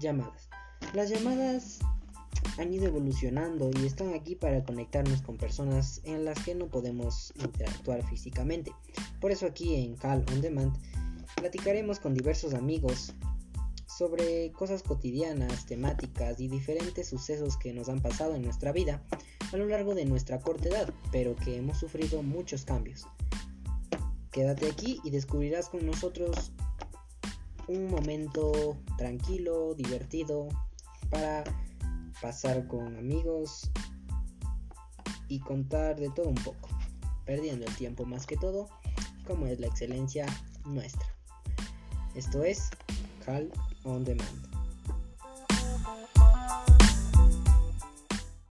Llamadas. Las llamadas han ido evolucionando y están aquí para conectarnos con personas en las que no podemos interactuar físicamente. Por eso aquí en Call on Demand platicaremos con diversos amigos sobre cosas cotidianas, temáticas y diferentes sucesos que nos han pasado en nuestra vida a lo largo de nuestra corta edad, pero que hemos sufrido muchos cambios. Quédate aquí y descubrirás con nosotros un momento tranquilo, divertido, para pasar con amigos y contar de todo un poco, perdiendo el tiempo más que todo, como es la excelencia nuestra. Esto es Cal on Demand.